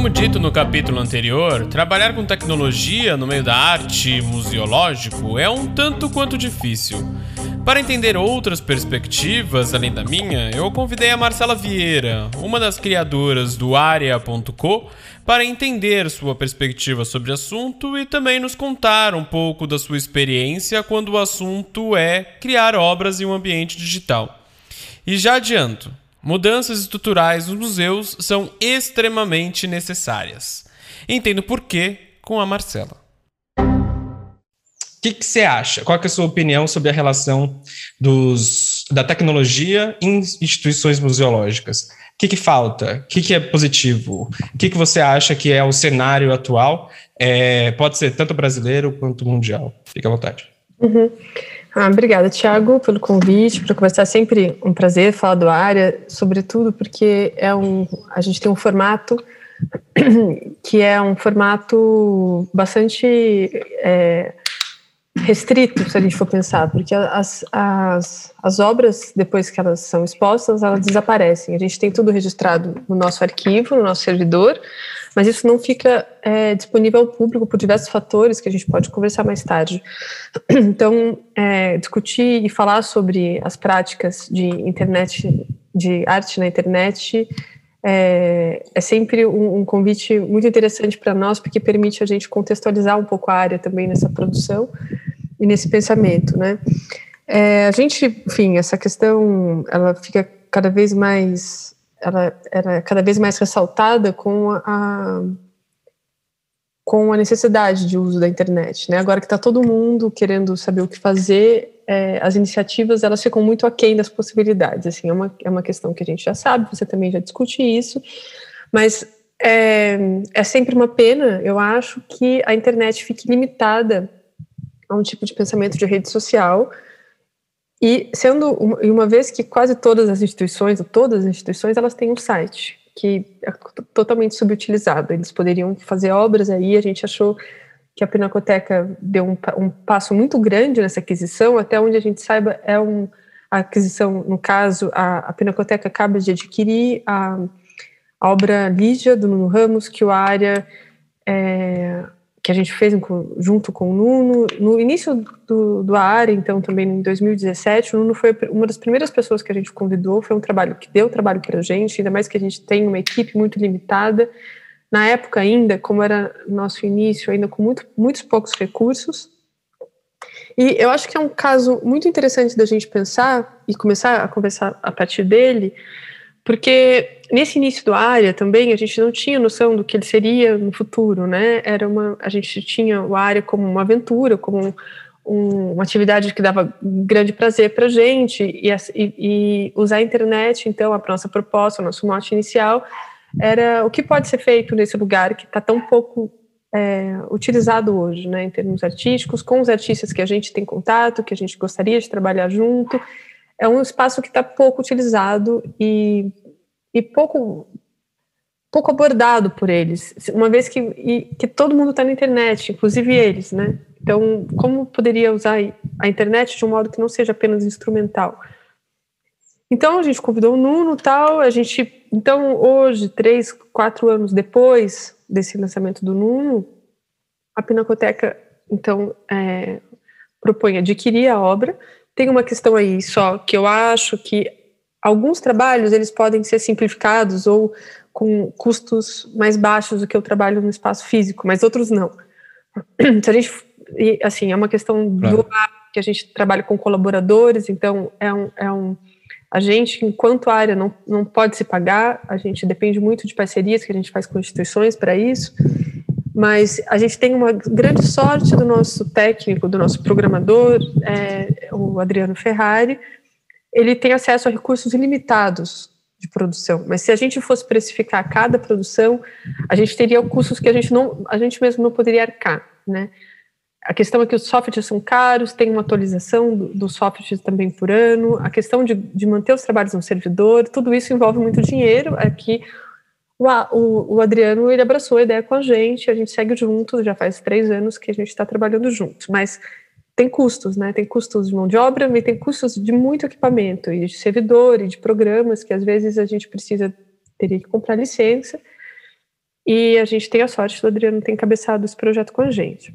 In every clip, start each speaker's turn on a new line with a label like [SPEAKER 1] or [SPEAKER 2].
[SPEAKER 1] Como dito no capítulo anterior, trabalhar com tecnologia no meio da arte museológico é um tanto quanto difícil. Para entender outras perspectivas além da minha, eu convidei a Marcela Vieira, uma das criadoras do Area.co, para entender sua perspectiva sobre o assunto e também nos contar um pouco da sua experiência quando o assunto é criar obras em um ambiente digital. E já adianto, Mudanças estruturais nos museus são extremamente necessárias. Entendo por quê com a Marcela.
[SPEAKER 2] O que, você acha? Qual é a sua opinião sobre a relação dos, da tecnologia em instituições museológicas? O que, que falta? O que, que é positivo? O que, que você acha que é o cenário atual? É, pode ser tanto brasileiro quanto mundial. Fique à vontade.
[SPEAKER 3] Uhum. Ah, obrigada, Tiago, pelo convite, para conversar. Sempre um prazer falar do área, sobretudo porque é um, a gente tem um formato que é um formato bastante é, restrito, se a gente for pensar, porque as, as, as obras, depois que elas são expostas, elas desaparecem. A gente tem tudo registrado no nosso arquivo, no nosso servidor, mas isso não fica é, disponível ao público por diversos fatores que a gente pode conversar mais tarde. Então, é, discutir e falar sobre as práticas de internet, de arte na internet, é, é sempre um, um, convite muito interessante para nós, porque permite a gente contextualizar um pouco a área também nessa produção e nesse pensamento, né? É, a gente, enfim, essa questão, ela fica cada vez mais ela era cada vez mais ressaltada com a, com a necessidade de uso da internet, né? Agora que está todo mundo querendo saber o que fazer, é, as iniciativas elas ficam muito aquém das possibilidades. Assim, é uma, é uma questão que a gente já sabe, você também já discute isso, mas é, é sempre uma pena, eu acho, que a internet fique limitada a um tipo de pensamento de rede social e sendo uma, uma vez que quase todas as instituições, todas as instituições, elas têm um site que é totalmente subutilizado. Eles poderiam fazer obras aí, a gente achou que a Pinacoteca deu um, um passo muito grande nessa aquisição, até onde a gente saiba é um, a aquisição, no caso, a, a Pinacoteca acaba de adquirir a, a obra Lígia, do Nuno Ramos, que o área é, que a gente fez junto com o Nuno. No início do, do área, então, também em 2017, o Nuno foi uma das primeiras pessoas que a gente convidou. Foi um trabalho que deu trabalho para a gente, ainda mais que a gente tem uma equipe muito limitada. Na época, ainda, como era nosso início, ainda com muito, muitos poucos recursos. E eu acho que é um caso muito interessante da gente pensar e começar a conversar a partir dele, porque nesse início do área também a gente não tinha noção do que ele seria no futuro, né? Era uma, a gente tinha o área como uma aventura, como um, uma atividade que dava grande prazer para gente e, e, usar a internet, então, a nossa proposta, o nosso mote inicial era o que pode ser feito nesse lugar que está tão pouco é, utilizado hoje, né, em termos artísticos, com os artistas que a gente tem contato, que a gente gostaria de trabalhar junto. É um espaço que está pouco utilizado e e pouco pouco abordado por eles, uma vez que, e, que todo mundo está na internet, inclusive eles, né? Então, como poderia usar a internet de um modo que não seja apenas instrumental? Então, a gente convidou o Nuno tal, a gente, então, hoje, três, quatro anos depois desse lançamento do Nuno, a Pinacoteca, então, é, propõe adquirir a obra. Tem uma questão aí só que eu acho que alguns trabalhos eles podem ser simplificados ou com custos mais baixos do que o trabalho no espaço físico, mas outros não. Se a gente, assim, é uma questão claro. do que a gente trabalha com colaboradores, então é um, é um a gente, enquanto área, não, não pode se pagar, a gente depende muito de parcerias que a gente faz com instituições para isso, mas a gente tem uma grande sorte do nosso técnico, do nosso programador, é, o Adriano Ferrari, ele tem acesso a recursos ilimitados de produção. Mas se a gente fosse precificar cada produção, a gente teria custos que a gente não, a gente mesmo não poderia arcar, né? A questão é que os softwares são caros, tem uma atualização dos do softwares também por ano, a questão de, de, manter os trabalhos no servidor, tudo isso envolve muito dinheiro. Aqui, o, o, o, Adriano ele abraçou a ideia com a gente, a gente segue junto, já faz três anos que a gente está trabalhando juntos, mas tem custos, né? Tem custos de mão de obra, mas tem custos de muito equipamento, e de servidor, e de programas, que às vezes a gente precisa, teria que comprar licença. e a gente tem a sorte do Adriano ter encabeçado esse projeto com a gente.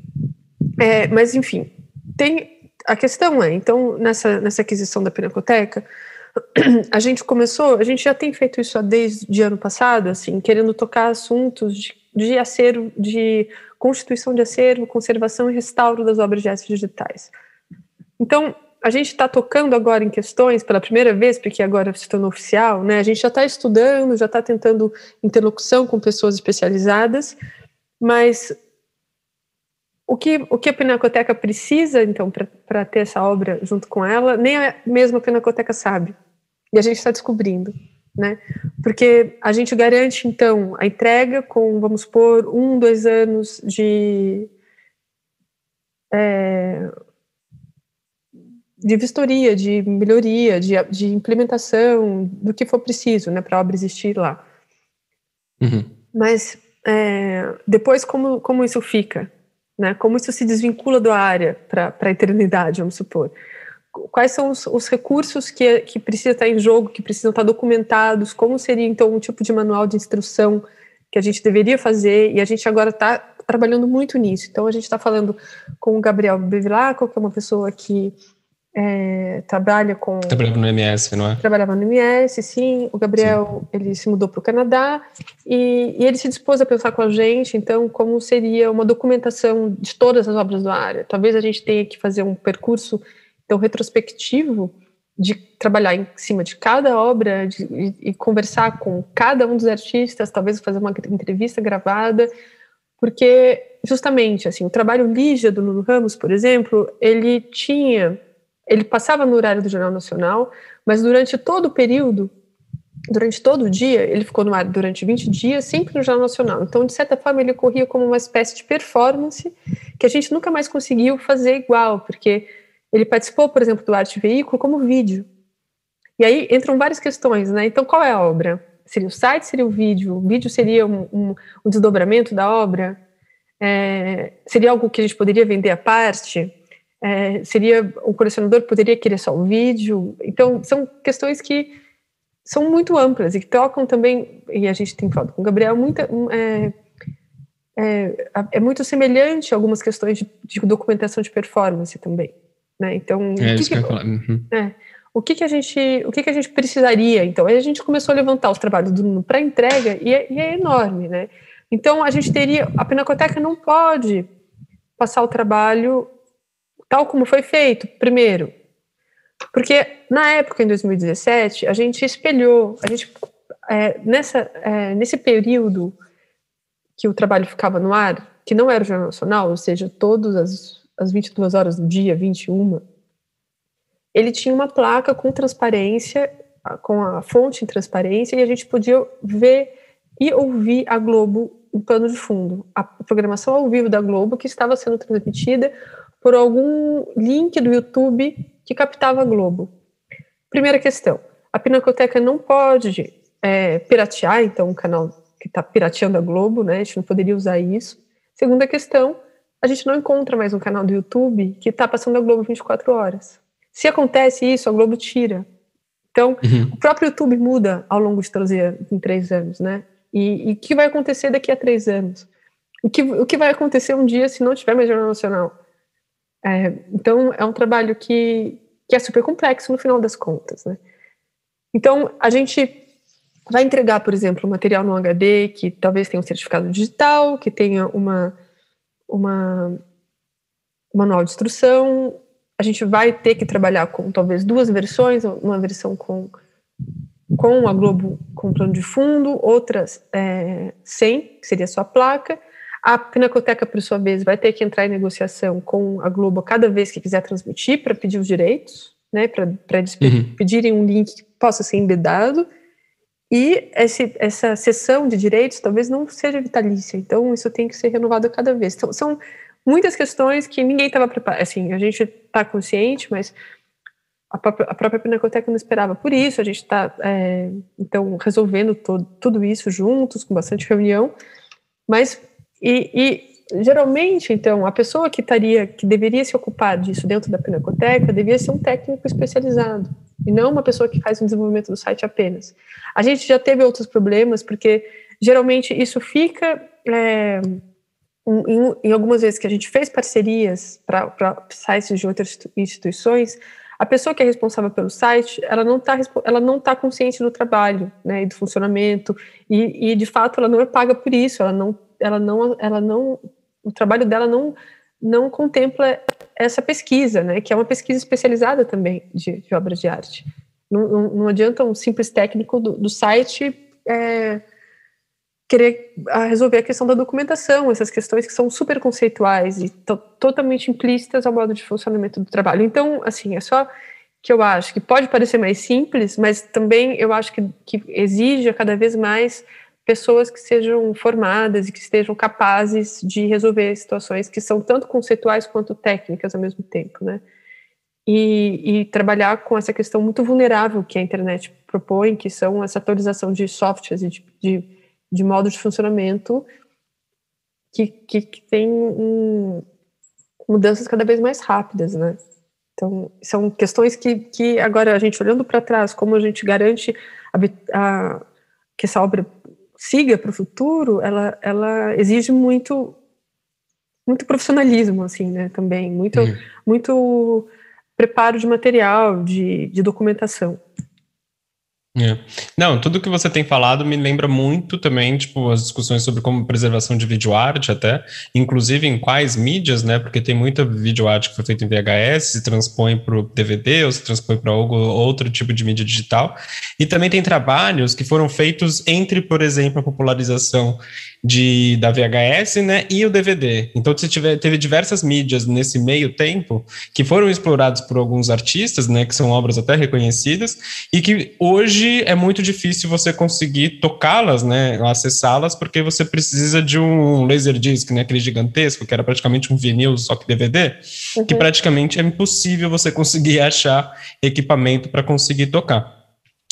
[SPEAKER 3] É, mas, enfim, tem a questão é, então, nessa, nessa aquisição da Pinacoteca, a gente começou, a gente já tem feito isso desde ano passado, assim, querendo tocar assuntos de, de acervo, de constituição de acervo, conservação e restauro das obras de arte digitais. Então, a gente está tocando agora em questões pela primeira vez, porque agora se tornou oficial, né? A gente já está estudando, já está tentando interlocução com pessoas especializadas, mas o que, o que a Pinacoteca precisa, então, para ter essa obra junto com ela, nem a mesma Pinacoteca sabe. E a gente está descobrindo, né? Porque a gente garante, então, a entrega com, vamos supor, um, dois anos de. É, de vistoria, de melhoria, de, de implementação, do que for preciso, né, para a obra existir lá. Uhum. Mas é, depois, como, como isso fica? Né? Como isso se desvincula da área para a eternidade, vamos supor? Quais são os, os, recursos que, que precisam estar em jogo, que precisam estar documentados? Como seria, então, um tipo de manual de instrução que a gente deveria fazer? E a gente agora está trabalhando muito nisso. Então, a gente está falando com o Gabriel Bevilacqua, que é uma pessoa que é, trabalha com.
[SPEAKER 2] Trabalhava no MS, não é?
[SPEAKER 3] Trabalhava no MS, sim. O Gabriel sim. ele se mudou para o Canadá e, e, ele se dispôs a pensar com a gente, então, como seria uma documentação de todas as obras do área. Talvez a gente tenha que fazer um percurso então retrospectivo de trabalhar em cima de cada obra de, e, e conversar com cada um dos artistas, talvez fazer uma entrevista gravada, porque justamente assim o trabalho Lígia do Nuno Ramos, por exemplo, ele tinha ele passava no horário do Jornal Nacional, mas durante todo o período, durante todo o dia, ele ficou no ar durante 20 dias, sempre no Jornal Nacional. Então, de certa forma, ele corria como uma espécie de performance que a gente nunca mais conseguiu fazer igual, porque ele participou, por exemplo, do Arte Veículo como vídeo. E aí entram várias questões, né? Então, qual é a obra? Seria o site, seria o vídeo? O vídeo seria um, um, um desdobramento da obra? É, seria algo que a gente poderia vender à parte? É, seria o colecionador poderia querer só o vídeo. Então são questões que são muito amplas e que tocam também e a gente tem falado com o Gabriel muita é, é, é muito semelhante a algumas questões de, de, documentação de performance também, né? Então
[SPEAKER 2] é, o que, que, que uhum.
[SPEAKER 3] é, o que, que a gente o que, que a gente precisaria? Então aí a gente começou a levantar os trabalhos do para entrega e é, e é enorme, né? Então a gente teria a Pinacoteca não pode passar o trabalho tal como foi feito, primeiro. Porque na época, em 2017, a gente espelhou, a gente, é, nessa, é, nesse período que o trabalho ficava no ar, que não era o Jornal Nacional, ou seja, todas as, as 22 horas do dia, 21, ele tinha uma placa com transparência, com a fonte em transparência, e a gente podia ver e ouvir a Globo em pano de fundo. A programação ao vivo da Globo, que estava sendo transmitida por algum link do YouTube que captava a Globo. Primeira questão: a Pinacoteca não pode é, piratear, então, um canal que está pirateando a Globo, né? A gente não poderia usar isso. Segunda questão: a gente não encontra mais um canal do YouTube que está passando a Globo 24 horas. Se acontece isso, a Globo tira. Então, uhum. o próprio YouTube muda ao longo de três, em três anos, né? E o que vai acontecer daqui a três anos? O que, o que vai acontecer um dia se não tiver mais Jornal Nacional? É, então, é um trabalho que, que é super complexo no final das contas, né? Então, a gente vai entregar, por exemplo, material no HD que talvez tenha um certificado digital, que tenha uma, uma um manual de instrução. A gente vai ter que trabalhar com talvez duas versões, uma versão com com a Globo com plano de fundo, outras é, sem, que seria só a placa, a Pinacoteca, por sua vez, vai ter que entrar em negociação com a Globo cada vez que quiser transmitir para pedir os direitos, né, para eles uhum. pedirem um link que possa ser embedado. E esse, essa sessão de direitos talvez não seja vitalícia, então isso tem que ser renovado cada vez. Então, são muitas questões que ninguém estava preparado. Assim, a gente está consciente, mas a própria, a própria Pinacoteca não esperava por isso. A gente está, é, então, resolvendo todo, tudo isso juntos, com bastante reunião. Mas e, e, geralmente, então, a pessoa que estaria, que deveria se ocupar disso dentro da Pinacoteca, devia ser um técnico especializado e não uma pessoa que faz o desenvolvimento do site apenas. A gente já teve outros problemas porque geralmente isso fica é, em, em, algumas vezes que a gente fez parcerias para sites de outras instituições, a pessoa que é responsável pelo site, ela não está ela não tá consciente do trabalho, né, e do funcionamento, e, e, de fato ela não é paga por isso, ela não, ela não, ela não, o trabalho dela não, não contempla essa pesquisa, né, que é uma pesquisa especializada também de, de obras de arte. Não, não, não, adianta um simples técnico do, do site é, querer ah, resolver a questão da documentação, essas questões que são super conceituais e totalmente implícitas ao modo de funcionamento do trabalho. Então, assim, é só que eu acho que pode parecer mais simples, mas também eu acho que, que exige cada vez mais pessoas que sejam formadas e que estejam capazes de resolver situações que são tanto conceituais quanto técnicas ao mesmo tempo, né? E, e, trabalhar com essa questão muito vulnerável que a internet propõe, que são essa atualização de softwares e de, de de modo de funcionamento que, que, que tem um, mudanças cada vez mais rápidas, né? Então, são questões que, que agora a gente olhando para trás, como a gente garante a, a, que essa obra siga para o futuro, ela, ela exige muito muito profissionalismo, assim, né, também, muito, uhum. muito preparo de material, de, de documentação.
[SPEAKER 2] É. Não, tudo que você tem falado me lembra muito também, tipo, as discussões sobre como preservação de videoarte até, inclusive em quais mídias, né? Porque tem muita videoarte que foi feita em VHS, se transpõe para o DVD ou se transpõe para outro tipo de mídia digital. E também tem trabalhos que foram feitos entre, por exemplo, a popularização de, da VHS né, e o DVD. Então, você tiver, teve diversas mídias nesse meio tempo que foram explorados por alguns artistas, né, que são obras até reconhecidas, e que hoje é muito difícil você conseguir tocá-las, né, acessá-las, porque você precisa de um laserdisc, né, aquele gigantesco, que era praticamente um vinil, só que DVD, uhum. que praticamente é impossível você conseguir achar equipamento para conseguir tocar.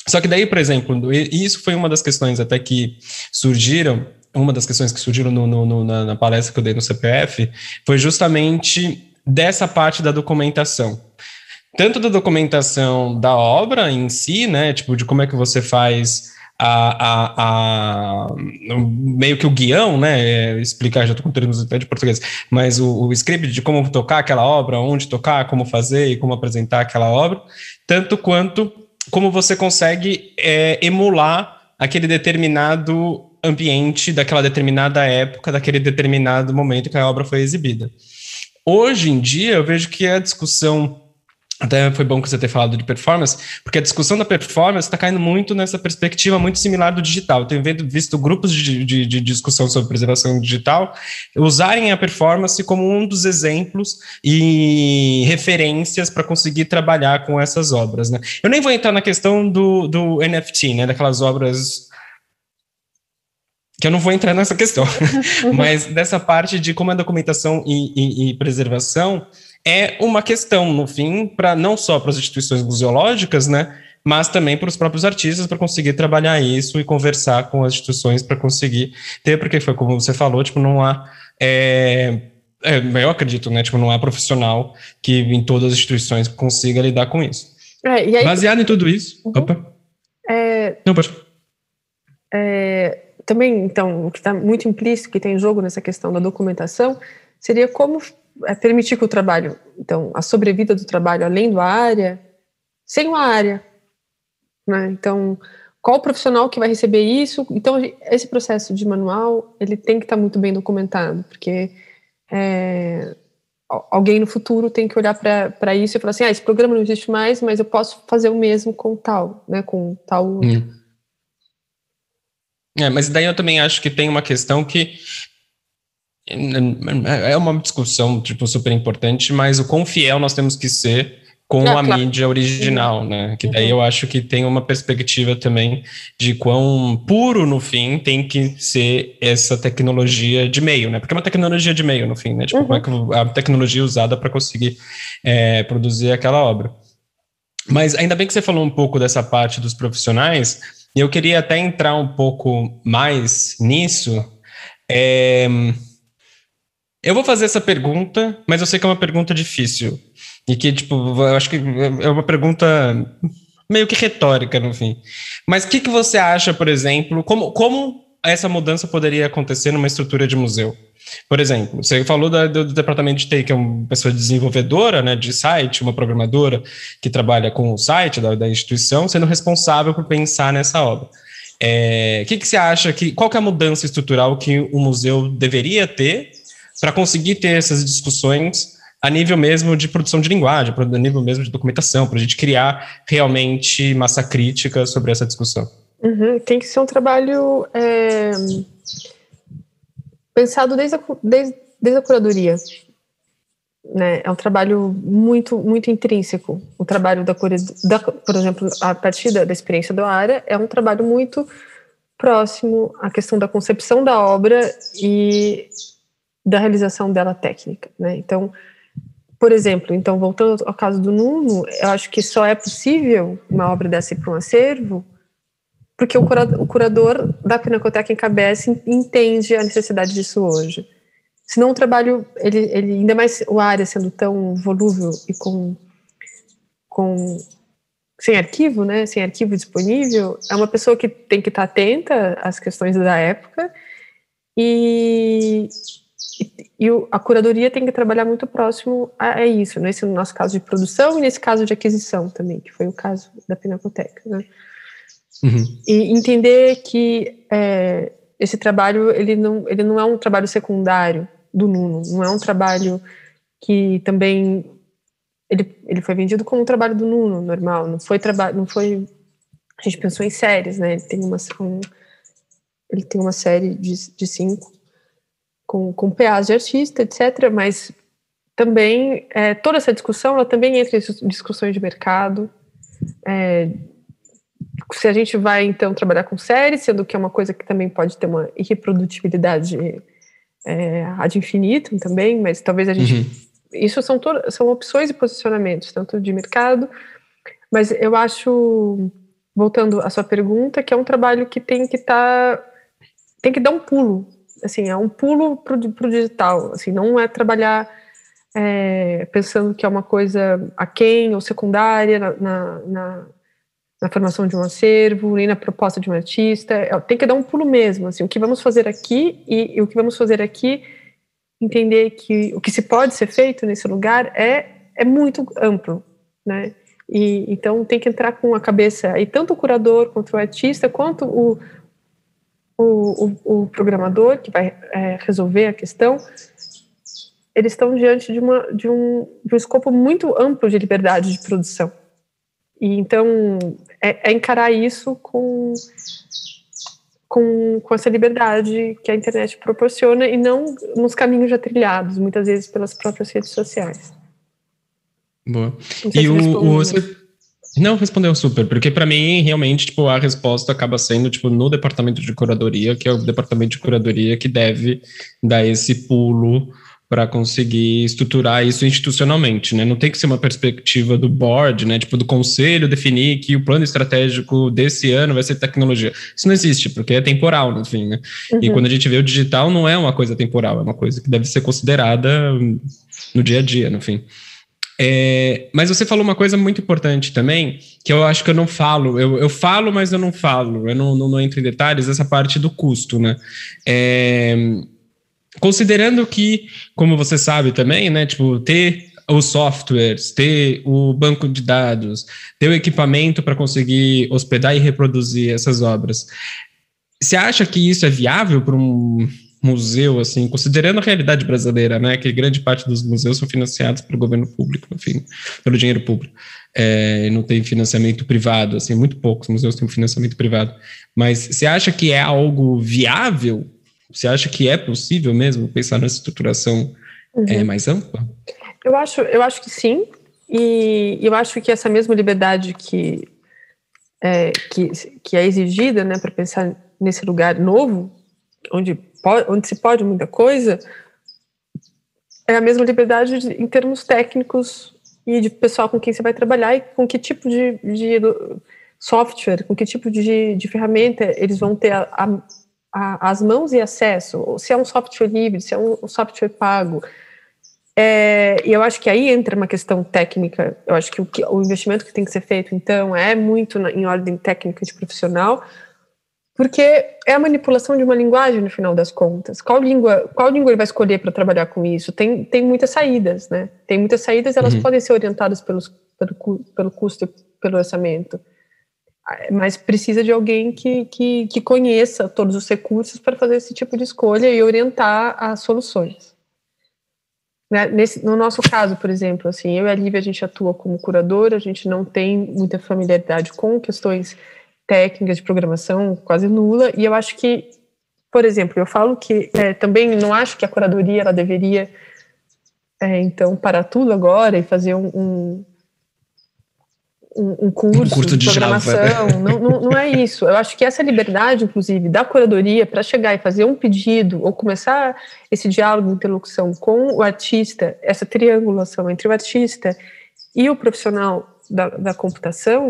[SPEAKER 2] Só que daí, por exemplo, isso foi uma das questões até que surgiram uma das questões que surgiram no, no, no, na, na palestra que eu dei no CPF foi justamente dessa parte da documentação. Tanto da documentação da obra em si, né, tipo, de como é que você faz a, a, a meio que o guião, né, é, explicar, já estou com termos de português, mas o, o, script de como tocar aquela obra, onde tocar, como fazer e como apresentar aquela obra, tanto quanto como você consegue é, emular aquele determinado ambiente daquela determinada época, daquele determinado momento que a obra foi exibida. Hoje em dia, eu vejo que a discussão até foi bom que você ter falado de performance, porque a discussão da performance está caindo muito nessa perspectiva muito similar do digital. Eu tenho visto grupos de, de, de, discussão sobre preservação digital usarem a performance como um dos exemplos e referências para conseguir trabalhar com essas obras. Né? Eu nem vou entrar na questão do, do NFT, né, daquelas obras que eu não vou entrar nessa questão, mas dessa parte de como a documentação e, e, e preservação é uma questão, no fim, para não só para as instituições museológicas, né, mas também para os próprios artistas para conseguir trabalhar isso e conversar com as instituições para conseguir ter, porque foi como você falou, tipo, não há é, é, eu acredito, né? Tipo, não há profissional que em todas as instituições consiga lidar com isso. É, aí, Baseado em tudo isso. Uhum. Opa.
[SPEAKER 3] É,
[SPEAKER 2] não, pode.
[SPEAKER 3] É, também, então, o que está muito implícito, que tem jogo nessa questão da documentação, seria como é, permitir que o trabalho, então, a sobrevida do trabalho além da área, sem uma área. Né? Então, qual profissional que vai receber isso? Então, esse processo de manual, ele tem que estar tá muito bem documentado, porque é, alguém no futuro tem que olhar para isso e falar assim, ah, esse programa não existe mais, mas eu posso fazer o mesmo com tal, né, com tal... Hum
[SPEAKER 2] é, mas daí eu também acho que tem uma questão que é uma discussão tipo super importante, mas o quão fiel nós temos que ser com ah, a claro. mídia original, né? Que daí uhum. eu acho que tem uma perspectiva também de quão puro no fim tem que ser essa tecnologia de meio, né? Porque é uma tecnologia de meio no fim, né? Tipo, uhum. como é que a tecnologia usada para conseguir é, produzir aquela obra. Mas ainda bem que você falou um pouco dessa parte dos profissionais, e eu queria até entrar um pouco mais nisso. É... Eu vou fazer essa pergunta, mas eu sei que é uma pergunta difícil. E que, tipo, eu acho que é uma pergunta meio que retórica, no fim. Mas o que, que você acha, por exemplo, como, como essa mudança poderia acontecer numa estrutura de museu? Por exemplo, você falou da, do, do, departamento de TI, que é uma pessoa desenvolvedora né, de site, uma programadora que trabalha com o site da, da instituição, sendo responsável por pensar nessa obra. O é, que, que você acha que. Qual que é a mudança estrutural que o museu deveria ter para conseguir ter essas discussões a nível mesmo de produção de linguagem, a nível mesmo de documentação, para a gente criar realmente massa crítica sobre essa discussão?
[SPEAKER 3] Uhum, tem que ser um trabalho é, pensado desde a, desde, desde a curadoria. Né? É um trabalho muito, muito intrínseco. O trabalho da, da por exemplo, a partir da, da experiência do área, é um trabalho muito próximo à questão da concepção da obra e da realização dela técnica. Né? Então, por exemplo, então voltando ao caso do Nuno, eu acho que só é possível uma obra dessa ir para um acervo porque o curador, o curador da Pinacoteca em Cabeça entende a necessidade disso hoje. Senão o trabalho, ele, ele ainda mais o área sendo tão volúvel e com, com sem arquivo, né, sem arquivo disponível, é uma pessoa que tem que estar atenta às questões da época e, e, e a curadoria tem que trabalhar muito próximo a, a, isso, nesse nosso caso de produção e nesse caso de aquisição também, que foi o caso da Pinacoteca, né. Uhum. E entender que é, esse trabalho ele não, ele não é um trabalho secundário do Nuno, não é um trabalho que também ele, ele foi vendido como um trabalho do Nuno normal, não foi trabalho, não foi a gente pensou em séries, né? Ele tem uma um, ele tem uma série de, de cinco com, com PAs de artista, etc. Mas também é, toda essa discussão ela também entra em discussões de mercado, é, se a gente vai então trabalhar com séries, sendo que é uma coisa que também pode ter uma irreprodutibilidade é, ad infinitum também, mas talvez a gente. Uhum. Isso são, são opções e posicionamentos, tanto de mercado, mas eu acho, voltando à sua pergunta, que é um trabalho que tem que estar. Tá, tem que dar um pulo. Assim, é um pulo para o digital. Assim, não é trabalhar é, pensando que é uma coisa aquém ou secundária na, na, na na formação de um acervo, nem na proposta de um artista. É, tem que dar um pulo mesmo, assim, o que vamos fazer aqui e, e, o que vamos fazer aqui, entender que o que se pode ser feito nesse lugar é, é muito amplo, né? E, então tem que entrar com a cabeça aí tanto o curador quanto o artista quanto o, o, o, o programador que vai é, resolver a questão eles estão diante de, uma, de, um, de um escopo muito amplo de liberdade de produção e então é, é encarar isso com, com, com essa liberdade que a internet proporciona e não nos caminhos já trilhados, muitas vezes pelas próprias redes sociais.
[SPEAKER 2] Boa. E o, o não respondeu super, porque para mim realmente tipo a resposta acaba sendo tipo no departamento de curadoria, que é o departamento de curadoria que deve dar esse pulo para conseguir estruturar isso institucionalmente, né? Não tem que ser uma perspectiva do board, né? Tipo do conselho definir que o plano estratégico desse ano vai ser tecnologia. Isso não existe, porque é temporal, no fim, né? Uhum. E quando a gente vê o digital, não é uma coisa temporal, é uma coisa que deve ser considerada no dia a dia, no fim. É, mas você falou uma coisa muito importante também, que eu acho que eu não falo. Eu, eu falo, mas eu não falo. Eu não, não, não entro em detalhes, essa parte do custo, né? É, Considerando que, como você sabe também, né, tipo, ter os softwares, ter o banco de dados, ter o equipamento para conseguir hospedar e reproduzir essas obras. Você acha que isso é viável para um museu, assim, considerando a realidade brasileira, né, que grande parte dos museus são financiados pelo governo público, enfim, pelo dinheiro público, é, não tem financiamento privado, assim, muito poucos museus têm financiamento privado, mas você acha que é algo viável você acha que é possível mesmo pensar nessa estruturação uhum. é, mais ampla?
[SPEAKER 3] Eu acho, eu acho que sim, e eu acho que essa mesma liberdade que é, que, que é exigida né, para pensar nesse lugar novo, onde, pode, onde se pode muita coisa, é a mesma liberdade de, em termos técnicos e de pessoal com quem você vai trabalhar e com que tipo de, de software, com que tipo de, de ferramenta eles vão ter a, a a, as mãos e acesso, se é um software livre, se é um, software pago. É, e eu acho que aí entra uma questão técnica. Eu acho que o, que o investimento que tem que ser feito, então, é muito na, em ordem técnica de profissional, porque é a manipulação de uma linguagem no final das contas. Qual língua, qual língua ele vai escolher para trabalhar com isso? Tem, tem muitas saídas, né? Tem muitas saídas, elas uhum. podem ser orientadas pelos, pelo, pelo custo, pelo orçamento, mas precisa de alguém que, que, que conheça todos os recursos para fazer esse tipo de escolha e orientar as soluções. Né? Nesse, no nosso caso, por exemplo, assim, eu e a Lívia, a gente atua como curadora, a gente não tem muita familiaridade com questões técnicas de programação quase nula, e eu acho que, por exemplo, eu falo que é, também não acho que a curadoria ela deveria, é, então, parar tudo agora e fazer um, um um, curso, um curso de programação. Não, não, não, é isso. Eu acho que essa liberdade, inclusive, da curadoria para chegar e fazer um pedido ou começar esse diálogo, interlocução com o artista, essa triangulação entre o artista e o profissional da, da computação,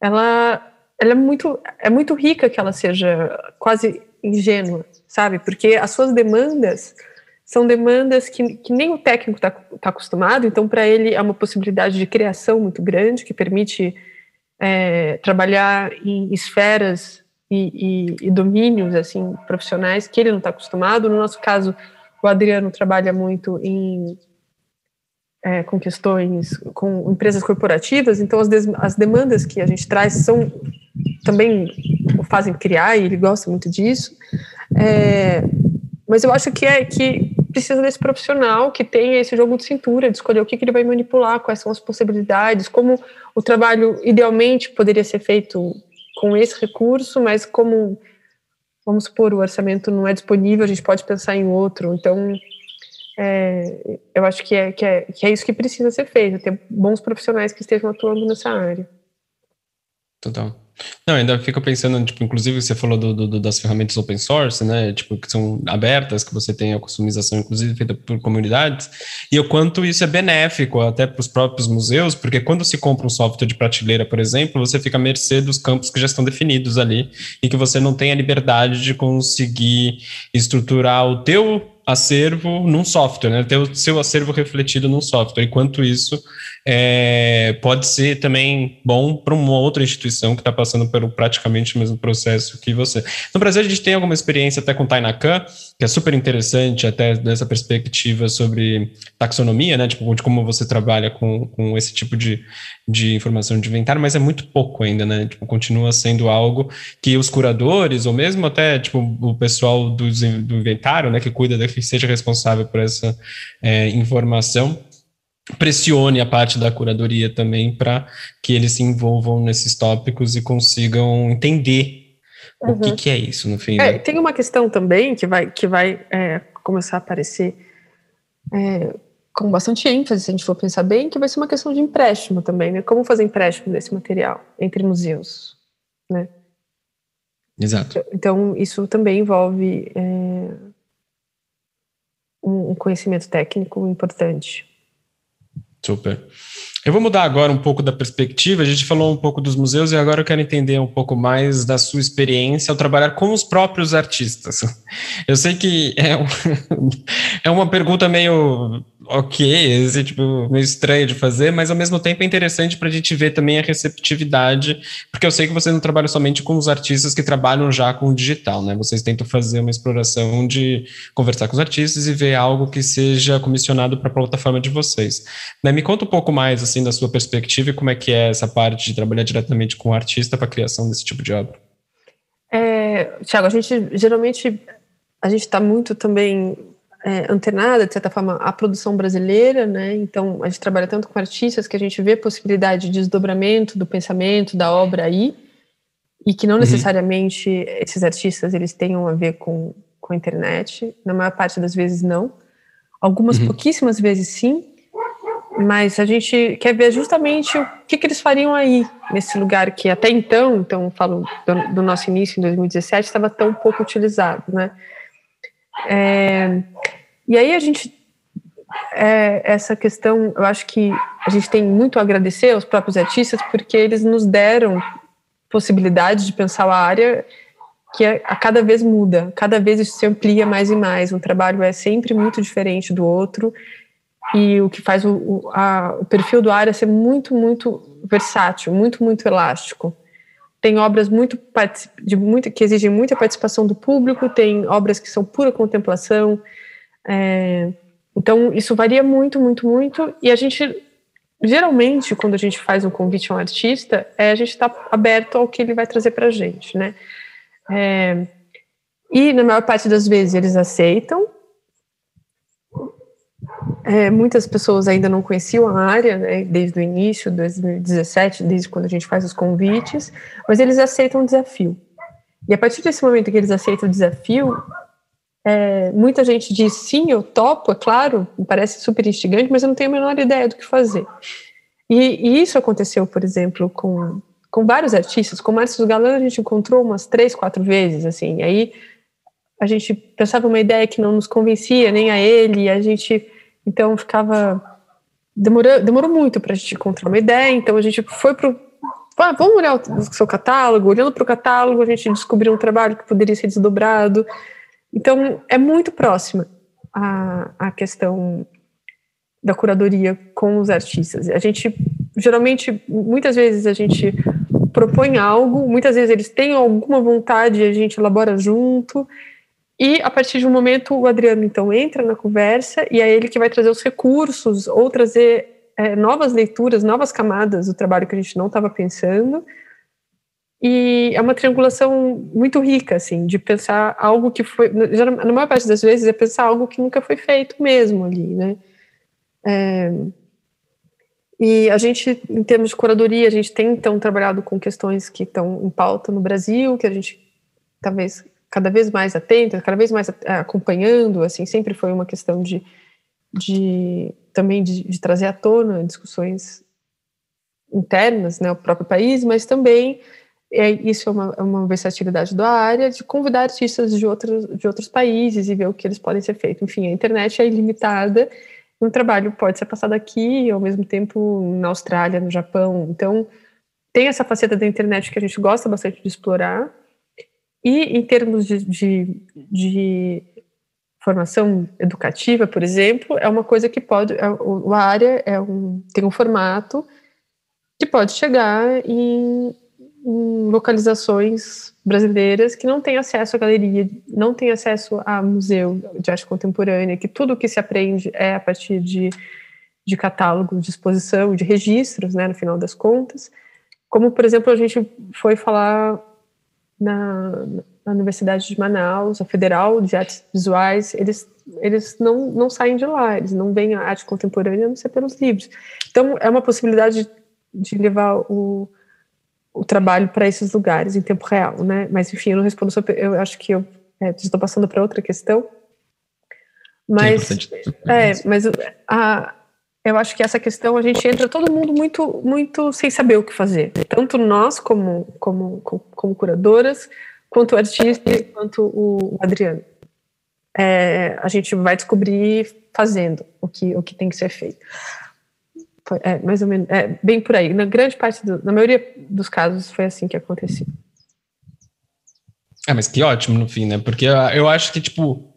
[SPEAKER 3] ela ela é muito, é muito rica que ela seja quase ingênua, sabe? Porque as suas demandas são demandas que, que nem o técnico está tá acostumado, então para ele é uma possibilidade de criação muito grande, que permite é, trabalhar em esferas e, e, e, domínios assim profissionais que ele não está acostumado. No nosso caso, o Adriano trabalha muito em é, com questões com empresas corporativas, então as, as demandas que a gente traz são também o fazem criar e ele gosta muito disso. É, mas eu acho que é que precisa desse profissional que tenha esse jogo de cintura, de escolher o que, que ele vai manipular, quais são as possibilidades, como o trabalho idealmente poderia ser feito com esse recurso, mas como, vamos supor, o orçamento não é disponível, a gente pode pensar em outro. Então, é, eu acho que é, que, é, que é isso que precisa ser feito, ter bons profissionais que estejam atuando nessa área.
[SPEAKER 2] Total. Não, ainda fico pensando, tipo, inclusive você falou do, do, das ferramentas open source, né, tipo, que são abertas, que você tem a customização, inclusive, feita por comunidades, e o quanto isso é benéfico até para os próprios museus, porque quando se compra um software de prateleira, por exemplo, você fica à mercê dos campos que já estão definidos ali, e que você não tem a liberdade de conseguir estruturar o teu acervo num software, né? Ter o seu acervo refletido num software. Enquanto isso, é, pode ser também bom para uma outra instituição que está passando pelo praticamente o mesmo processo que você. No Brasil, a gente tem alguma experiência até com Tainacan, que é super interessante, até dessa perspectiva sobre taxonomia, né? Tipo, de como você trabalha com, com esse tipo de, de informação de inventário, mas é muito pouco ainda, né? Tipo, continua sendo algo que os curadores, ou mesmo até tipo, o pessoal do, do inventário, né, que cuida, que seja responsável por essa é, informação, pressione a parte da curadoria também para que eles se envolvam nesses tópicos e consigam entender uhum. o que, uhum. que, é isso no fim.
[SPEAKER 3] É, né? Tem uma questão também que vai, que vai é, começar a aparecer é, com bastante ênfase, se a gente for pensar bem, que vai ser uma questão de empréstimo também, né? Como fazer empréstimo desse material entre museus, né?
[SPEAKER 2] Exato.
[SPEAKER 3] Então, isso também envolve é, um conhecimento técnico importante.
[SPEAKER 2] Super. Eu vou mudar agora um pouco da perspectiva. A gente falou um pouco dos museus e agora eu quero entender um pouco mais da sua experiência ao trabalhar com os próprios artistas. Eu sei que é, um, é uma pergunta meio ok, esse tipo, meio estranho de fazer, mas ao mesmo tempo é interessante para a gente ver também a receptividade, porque eu sei que vocês não trabalham somente com os artistas que trabalham já com o digital, né? Vocês tentam fazer uma exploração de conversar com os artistas e ver algo que seja comissionado para a plataforma de vocês. Né? Me conta um pouco mais assim da sua perspectiva e como é que é essa parte de trabalhar diretamente com o artista para a criação desse tipo de obra.
[SPEAKER 3] É, Tiago, a gente geralmente a gente está muito também é, antenada, de certa forma, à produção brasileira, né? Então, a gente trabalha tanto com artistas que a gente vê possibilidade de desdobramento do pensamento, da obra aí, e que não uhum. necessariamente esses artistas eles tenham a ver com, com a internet. Na maior parte das vezes, não. Algumas uhum. pouquíssimas vezes, sim. Mas a gente quer ver justamente o que, que eles fariam aí, nesse lugar que até então, então falo do, do nosso início em 2017, estava tão pouco utilizado, né? É, e aí a gente é, essa questão, eu acho que a gente tem muito a agradecer aos próprios artistas porque eles nos deram possibilidade de pensar a área que é, a cada vez muda, cada vez isso se amplia mais e mais. Um trabalho é sempre muito diferente do outro e o que faz o, o, a, o perfil do área ser muito, muito versátil, muito, muito elástico. tem obras muito, de muito que exigem muita participação do público, tem obras que são pura contemplação. É, então, isso varia muito, muito, muito. E a gente, geralmente, quando a gente faz um convite a um artista, é, a gente está aberto ao que ele vai trazer para a gente, né? É, e, na maior parte das vezes, eles aceitam. É, muitas pessoas ainda não conheciam a área, né, desde o início, 2017, desde quando a gente faz os convites, mas eles aceitam o desafio. E a partir desse momento que eles aceitam o desafio, é, muita gente diz sim, eu topo, é claro, parece super instigante, mas eu não tenho a menor ideia do que fazer. E, e isso aconteceu, por exemplo, com, com vários artistas. Com Márcio Galan a gente encontrou umas três, quatro vezes, assim. aí a gente pensava uma ideia que não nos convencia nem a ele, a gente então ficava demorou, demorou muito para a gente encontrar uma ideia. Então a gente foi para ah, vamos olhar o seu catálogo. Olhando para o catálogo, a gente descobriu um trabalho que poderia ser desdobrado. Então, é muito próxima a, a questão da curadoria com os artistas. A gente, geralmente, muitas vezes a gente propõe algo, muitas vezes eles têm alguma vontade e a gente elabora junto, e a partir de um momento o Adriano então entra na conversa e é ele que vai trazer os recursos ou trazer é, novas leituras, novas camadas do trabalho que a gente não estava pensando e é uma triangulação muito rica, assim, de pensar algo que foi, na maior parte das vezes, é pensar algo que nunca foi feito mesmo ali, né? É, e a gente, em termos de curadoria, a gente tem, então, trabalhado com questões que estão em pauta no Brasil, que a gente, talvez, cada vez mais atenta, cada vez mais acompanhando, assim, sempre foi uma questão de, de também de, de trazer à tona discussões internas, né, o próprio país, mas também é, isso é uma, é uma versatilidade da área, de convidar artistas de outros, de outros países e ver o que eles podem ser feito. Enfim, a internet é ilimitada, um trabalho pode ser passado aqui, ao mesmo tempo na Austrália, no Japão. Então, tem essa faceta da internet que a gente gosta bastante de explorar. E em termos de, de, de formação educativa, por exemplo, é uma coisa que pode. É, a área é um, tem um formato que pode chegar em em localizações brasileiras que não têm acesso à galeria, não têm acesso a museu de arte contemporânea, que tudo o que se aprende é a partir de, de catálogos de exposição, de registros, né, no final das contas. Como, por exemplo, a gente foi falar na, na Universidade de Manaus, a Federal de Artes Visuais, eles, eles não, não saem de lá, eles não veem a arte contemporânea a não ser pelos livros. Então, é uma possibilidade de, de levar o o trabalho para esses lugares em tempo real, né? Mas enfim, eu não respondo sobre, eu acho que eu é, estou passando para outra questão. Mas é, é, mas a, eu acho que essa questão a gente entra todo mundo muito muito sem saber o que fazer, tanto nós como como como curadoras, quanto o artista, quanto o Adriano. É, a gente vai descobrir fazendo o que o que tem que ser feito. É, mais ou menos, é, bem por aí. Na grande parte, do, na maioria dos casos, foi assim que aconteceu.
[SPEAKER 2] É, mas que ótimo no fim, né? Porque eu acho que, tipo,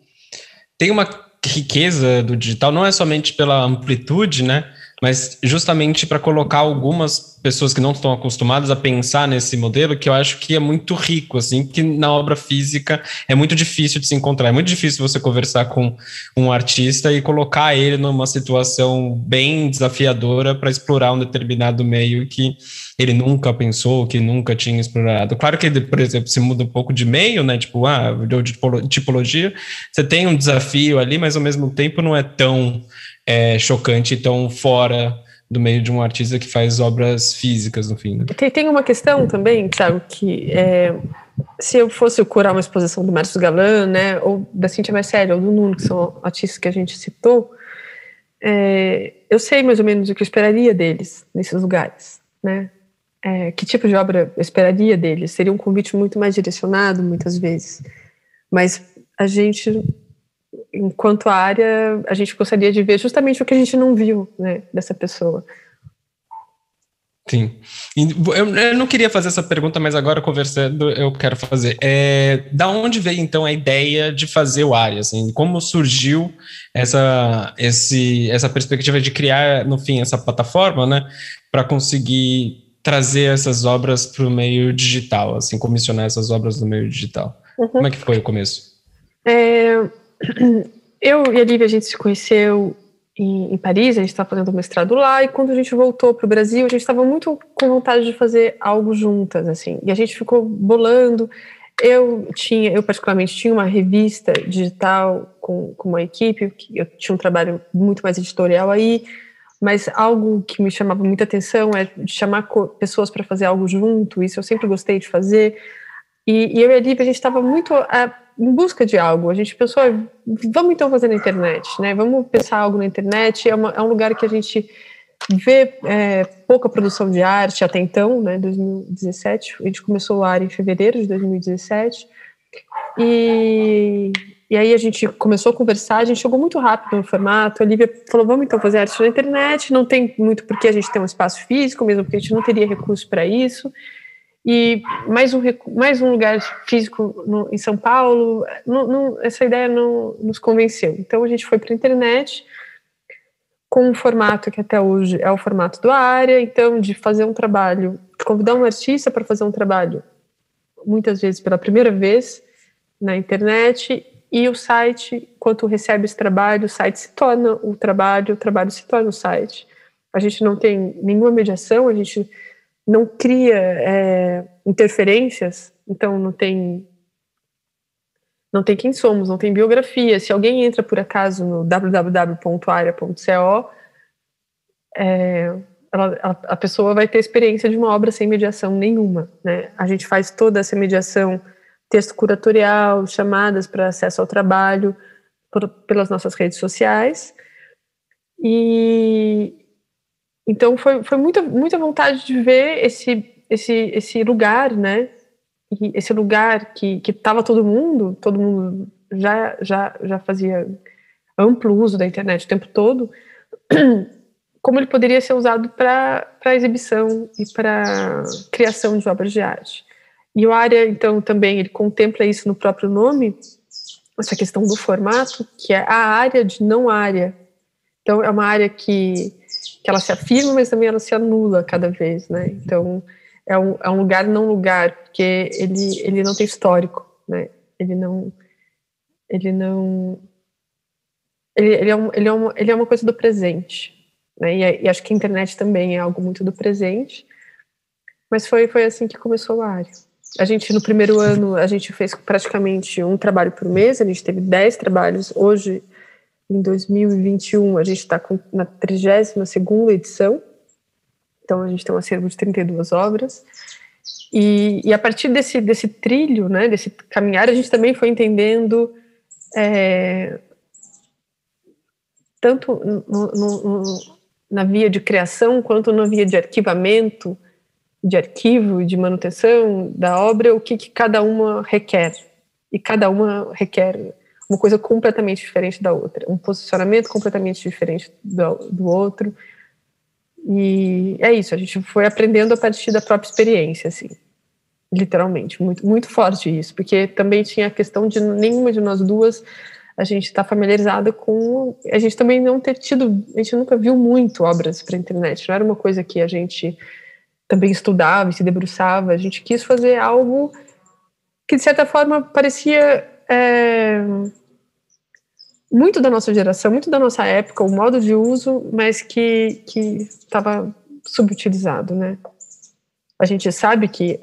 [SPEAKER 2] tem uma riqueza do digital, não é somente pela amplitude, né? Mas justamente para colocar algumas pessoas que não estão acostumadas a pensar nesse modelo, que eu acho que é muito rico, assim, que na obra física é muito difícil de se encontrar. É muito difícil você conversar com um artista e colocar ele numa situação bem desafiadora para explorar um determinado meio que ele nunca pensou, que nunca tinha explorado. Claro que, por exemplo, se muda um pouco de meio, né? Tipo, ah, de tipologia, você tem um desafio ali, mas ao mesmo tempo não é tão é, chocante, tão fora do meio de um artista que faz obras físicas, no fim. Né?
[SPEAKER 3] Tem, tem uma questão também, Thiago, que é, se eu fosse curar uma exposição do Márcio Galan, né, ou da Cintia Marcelli, ou do Nuno, que são artistas que a gente citou, é, eu sei mais ou menos o que eu esperaria deles nesses lugares, né? É, que tipo de obra eu esperaria deles? Seria um convite muito mais direcionado, muitas vezes. Mas a gente enquanto área, a gente gostaria de ver justamente o que a gente não viu né, dessa pessoa.
[SPEAKER 2] Sim. Eu, eu não queria fazer essa pergunta, mas agora conversando eu quero fazer. É, da onde veio então a ideia de fazer o área? Assim, como surgiu essa, esse, essa perspectiva de criar, no fim, essa plataforma, né, para conseguir trazer essas obras para o meio digital, assim, comissionar essas obras no meio digital? Uhum. Como é que foi o começo?
[SPEAKER 3] É, eu e a Lívia, a gente se conheceu em, em Paris, a gente estava fazendo mestrado lá, e quando a gente voltou para o Brasil, a gente estava muito com vontade de fazer algo juntas, assim, e a gente ficou bolando. Eu tinha, eu particularmente tinha uma revista digital com, com uma equipe, eu tinha um trabalho muito mais editorial aí, mas algo que me chamava muita atenção é de chamar pessoas para fazer algo junto, isso eu sempre gostei de fazer. E, e eu e a Lívia, a gente estava muito a, em busca de algo. A gente pensou, vamos então fazer na internet, né? Vamos pensar algo na internet. É, uma, é um lugar que a gente vê é, pouca produção de arte até então, né? 2017. A gente começou o área em fevereiro de 2017. E, e aí a gente começou a conversar, a gente chegou muito rápido no formato. A Lívia falou: vamos então fazer arte na internet. Não tem muito porque a gente tem um espaço físico, mesmo porque a gente não teria recurso para isso e mais um, mais um lugar físico no, em São Paulo, não, não, essa ideia não nos convenceu. Então a gente foi para a internet com um formato que até hoje é o formato do área, então de fazer um trabalho, convidar um artista para fazer um trabalho, muitas vezes pela primeira vez na internet, e o site, quando recebe esse trabalho, o site se torna o trabalho, o trabalho se torna o site. A gente não tem nenhuma mediação, a gente não cria é, interferências, então não tem não tem quem somos, não tem biografia. Se alguém entra por acaso no www.aria.co, é, ela, a, a, pessoa vai ter experiência de uma obra sem mediação nenhuma. Né? A gente faz toda essa mediação, texto curatorial, chamadas para acesso ao trabalho por, pelas nossas redes sociais. E, então foi, foi muita, muita vontade de ver esse, esse, esse lugar, né? E esse lugar que estava todo mundo, todo mundo já, já, já fazia amplo uso da internet o tempo todo, como ele poderia ser usado para exibição e para criação de obras de arte. E o área, então, também ele contempla isso no próprio nome, essa questão do formato, que é a área de não área. Então, é uma área que que ela se afirma, mas também ela se anula cada vez, né? Então é um, é um lugar não lugar, porque ele, ele não tem histórico, né? Ele não ele não ele, ele, é, um, ele, é, uma, ele é uma coisa do presente, né? E, e, acho que a internet também é algo muito do presente. Mas foi foi assim que começou a área. A gente no primeiro ano a gente fez praticamente um trabalho por mês, a gente teve dez trabalhos. Hoje em 2021, a gente está na 32ª edição, então a gente tem um acervo de 32 obras, e, e a partir desse, desse trilho, né, desse caminhar, a gente também foi entendendo é, tanto no, no, no, na via de criação quanto na via de arquivamento, de arquivo e de manutenção da obra, o que, que cada uma requer. E cada uma requer uma coisa completamente diferente da outra, um posicionamento completamente diferente do, do outro. E é isso, a gente foi aprendendo a partir da própria experiência, assim, literalmente, muito, muito forte isso, porque também tinha a questão de nenhuma de nós duas a gente está familiarizada com. A gente também não ter tido. A gente nunca viu muito obras para internet, não era uma coisa que a gente também estudava e se debruçava. A gente quis fazer algo que, de certa forma, parecia é, muito da nossa geração, muito da nossa época, o modo de uso, mas que estava subutilizado, né? A gente sabe que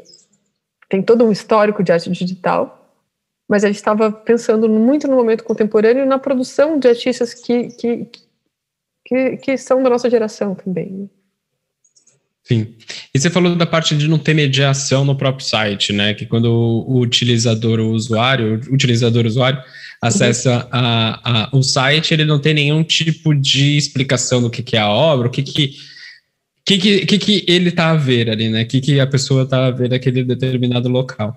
[SPEAKER 3] tem todo um histórico de arte digital, mas a gente estava pensando muito no momento contemporâneo na produção de artistas que, que, que, que são da nossa geração também.
[SPEAKER 2] Sim. E você falou da parte de não ter mediação no próprio site, né? Que quando o utilizador, o usuário, o utilizador, usuário acessa a, a, o site, ele não tem nenhum tipo de explicação do que, que é a obra, o que que que, que, que, que ele está a ver ali, né? O que, que a pessoa está a ver naquele determinado local.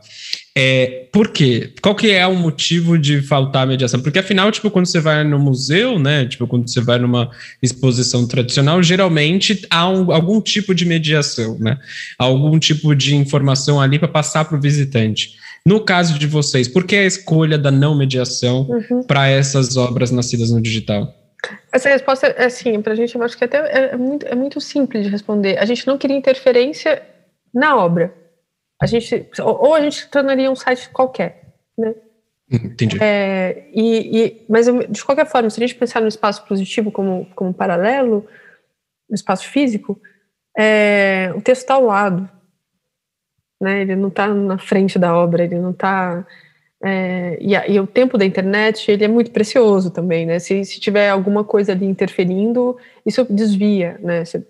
[SPEAKER 2] É, por quê? Qual que é o motivo de faltar mediação? Porque afinal, tipo, quando você vai no museu, né? Tipo, quando você vai numa exposição tradicional, geralmente há um, algum tipo de mediação, né? Algum tipo de informação ali para passar para o visitante. No caso de vocês, por que a escolha da não mediação uhum. para essas obras nascidas no digital?
[SPEAKER 3] Essa resposta é assim, para a gente, eu acho que até é muito, é muito simples de responder. A gente não queria interferência na obra. A gente, ou a gente tornaria um site qualquer, né?
[SPEAKER 2] Entendi.
[SPEAKER 3] É, e, e, mas, de qualquer forma, se a gente pensar no espaço positivo como, como paralelo, no espaço físico, é, o texto está ao lado. Né? Ele não está na frente da obra, ele não está... É, e, e, o tempo da internet ele é muito precioso também, né? Se, se tiver alguma coisa ali interferindo, isso desvia, né? Se,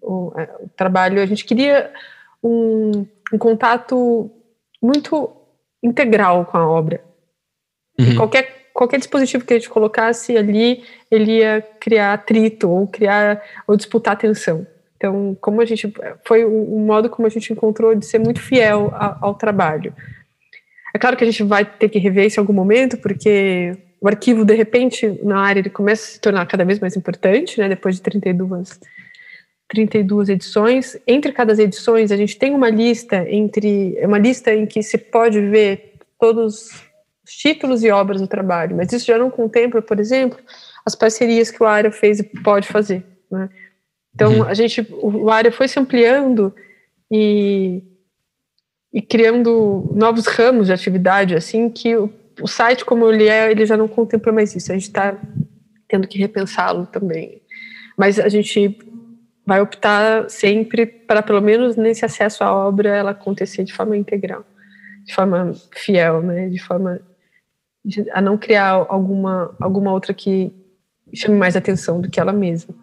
[SPEAKER 3] o, é, o, trabalho, a gente queria um, um contato muito integral com a obra, Uhum. Qualquer, qualquer dispositivo que a gente colocasse ali, ele ia criar atrito ou criar ou disputar atenção. Então, como a gente foi o, o modo como a gente encontrou de ser muito fiel a, ao trabalho. É claro que a gente vai ter que rever isso em algum momento, porque o arquivo, de repente, na área, ele começa a se tornar cada vez mais importante, né, depois de 32, 32 edições. Entre cada edições, a gente tem uma lista entre uma lista em que se pode ver todos os títulos e obras do trabalho, mas isso já não contempla, por exemplo, as parcerias que o área fez e pode fazer. Né? Então, uhum. a gente, o área foi se ampliando e, e criando novos ramos de atividade, assim, que o, o site, como ele é, ele já não contempla mais isso. A gente está tendo que repensá-lo também. Mas a gente vai optar sempre para, pelo menos nesse acesso à obra, ela acontecer de forma integral, de forma fiel, né? de forma a não criar alguma, alguma outra que chame mais atenção do que ela mesma.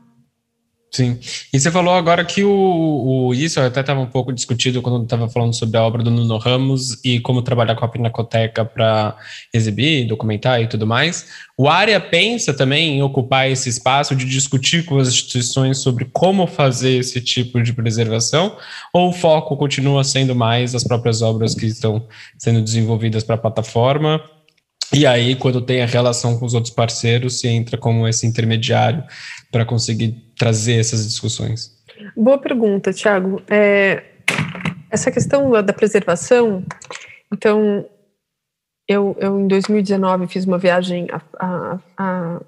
[SPEAKER 2] Sim. E você falou agora que o, o isso até estava um pouco discutido quando estava falando sobre a obra do Nuno Ramos e como trabalhar com a Pinacoteca para exibir, documentar e tudo mais. O área pensa também em ocupar esse espaço de discutir com as instituições sobre como fazer esse tipo de preservação, ou o foco continua sendo mais as próprias obras que estão sendo desenvolvidas para a plataforma e aí, quando tem a relação com os outros parceiros, se entra como esse intermediário para conseguir trazer essas discussões.
[SPEAKER 3] Boa pergunta, Tiago. É, essa questão da preservação, então, eu, eu em 2019 fiz uma viagem a, a, a,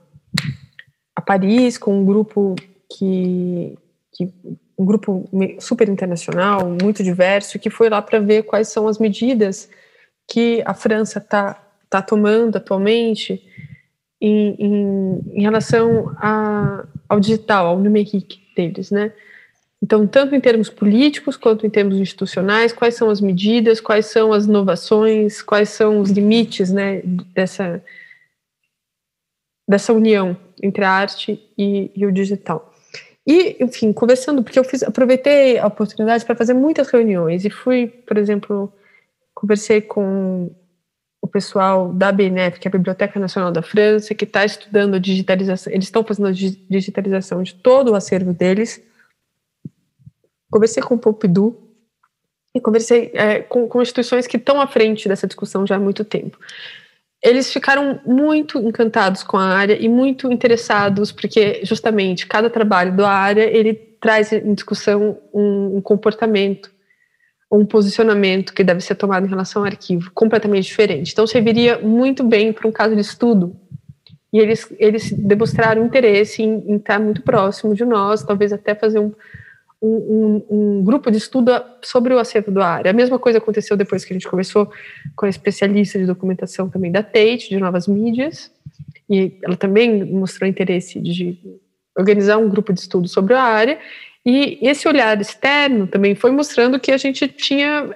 [SPEAKER 3] a Paris com um grupo que, que um grupo super internacional, muito diverso, que foi lá para ver quais são as medidas que a França está está tomando atualmente em, em, em relação a, ao digital, ao numeric deles, né? Então, tanto em termos políticos quanto em termos institucionais, quais são as medidas, quais são as inovações, quais são os limites, né, dessa dessa união entre a arte e, e o digital. E, enfim, conversando, porque eu fiz, aproveitei a oportunidade para fazer muitas reuniões e fui, por exemplo, conversei com o pessoal da BNF, que é a Biblioteca Nacional da França, que está estudando a digitalização, eles estão fazendo a digitalização de todo o acervo deles. Conversei com o Pompidou e conversei é, com, com instituições que estão à frente dessa discussão já há muito tempo. Eles ficaram muito encantados com a área e muito interessados, porque justamente cada trabalho da área ele traz em discussão um, um comportamento um posicionamento que deve ser tomado em relação ao arquivo completamente diferente. Então, serviria muito bem para um caso de estudo. E eles, eles demonstraram interesse em, em estar muito próximo de nós, talvez até fazer um, um, um, grupo de estudo sobre o acervo do área. A mesma coisa aconteceu depois que a gente conversou com a especialista de documentação também da Tate, de novas mídias, e ela também mostrou interesse de organizar um grupo de estudo sobre a área, e esse olhar externo também foi mostrando que a gente tinha,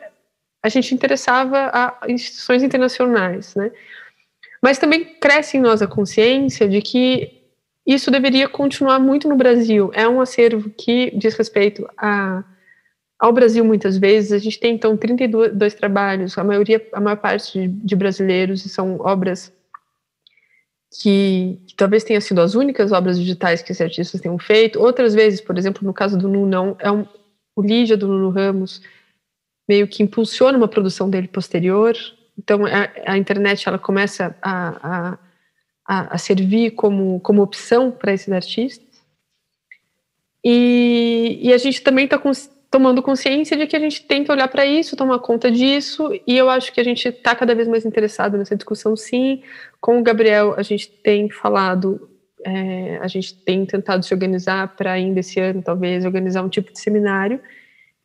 [SPEAKER 3] a gente interessava a instituições internacionais, né? Mas também cresce em nós a consciência de que isso deveria continuar muito no Brasil. É um acervo que diz respeito a, ao Brasil muitas vezes. A gente tem então 32 trabalhos, a maioria, a maior parte de, de brasileiros, são obras que, que, talvez tenha sido as únicas obras digitais que esses artistas tenham feito. Outras vezes, por exemplo, no caso do Nuno, é um, o Lígia do Nuno Ramos meio que impulsiona uma produção dele posterior. Então, a, a internet ela começa a, a, a, servir como, como opção para esses artistas. E, e a gente também está tomando consciência de que a gente tem que olhar para isso, tomar conta disso, e eu acho que a gente está cada vez mais interessado nessa discussão, sim. Com o Gabriel, a gente tem falado, é, a gente tem tentado se organizar para ainda esse ano, talvez, organizar um tipo de seminário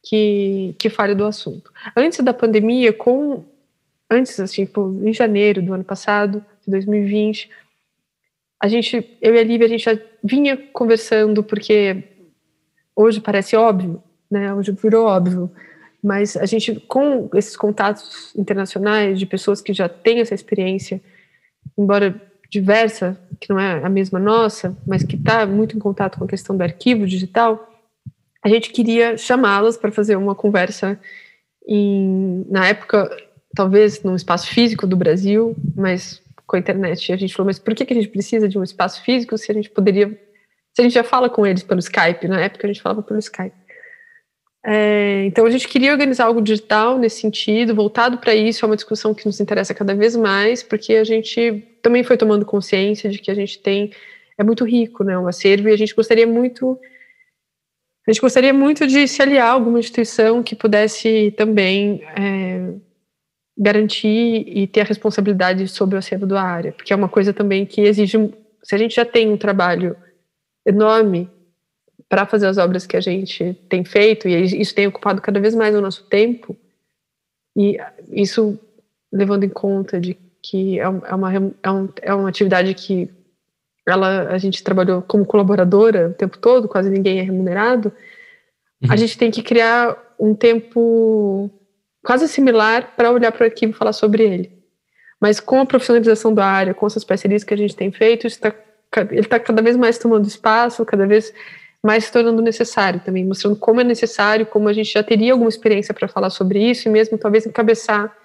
[SPEAKER 3] que, que fale do assunto. Antes da pandemia, com antes, assim, tipo, em janeiro do ano passado, de 2020, a gente, eu e a Lívia, a gente já vinha conversando, porque hoje parece óbvio, né? Virou óbvio. Mas a gente, com esses contatos internacionais de pessoas que já têm essa experiência, embora diversa, que não é a mesma nossa, mas que está muito em contato com a questão do arquivo digital, a gente queria chamá-las para fazer uma conversa em, na época, talvez num espaço físico do Brasil, mas com a internet. A gente falou, mas por que, que a gente precisa de um espaço físico se a gente poderia. Se a gente já fala com eles pelo Skype, na época a gente falava pelo Skype. É, então a gente queria organizar algo digital nesse sentido, voltado para isso, é uma discussão que nos interessa cada vez mais, porque a gente também foi tomando consciência de que a gente tem é muito rico, né, um acervo e a gente gostaria muito a gente gostaria muito de se aliar a alguma instituição que pudesse também é, garantir e ter a responsabilidade sobre o acervo da área, porque é uma coisa também que exige, se a gente já tem um trabalho enorme para fazer as obras que a gente tem feito, e isso tem ocupado cada vez mais o nosso tempo, e isso levando em conta de que é, é uma, é, um, é uma atividade que ela, a gente trabalhou como colaboradora o tempo todo, quase ninguém é remunerado, uhum. a gente tem que criar um tempo quase similar para olhar para o arquivo e falar sobre ele. Mas com a profissionalização da área, com essas parcerias que a gente tem feito, tá, ele está cada vez mais tomando espaço, cada vez mais se tornando necessário também, mostrando como é necessário, como a gente já teria alguma experiência para falar sobre isso e mesmo talvez encabeçar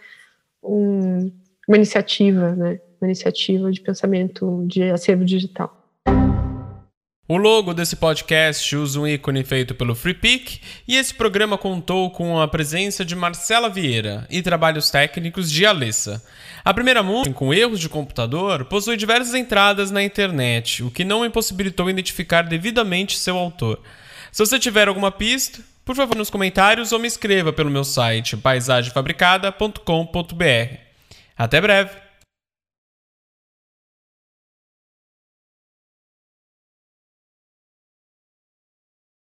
[SPEAKER 3] um, uma iniciativa, né? Uma iniciativa de pensamento de acervo digital.
[SPEAKER 2] O logo desse podcast usa um ícone feito pelo FreePic e esse programa contou com a presença de Marcela Vieira e trabalhos técnicos de Alessa. A primeira música, com erros de computador, possui diversas entradas na internet, o que não impossibilitou identificar devidamente seu autor. Se você tiver alguma pista, por favor nos comentários ou me escreva pelo meu site paisagemfabricada.com.br. Até breve!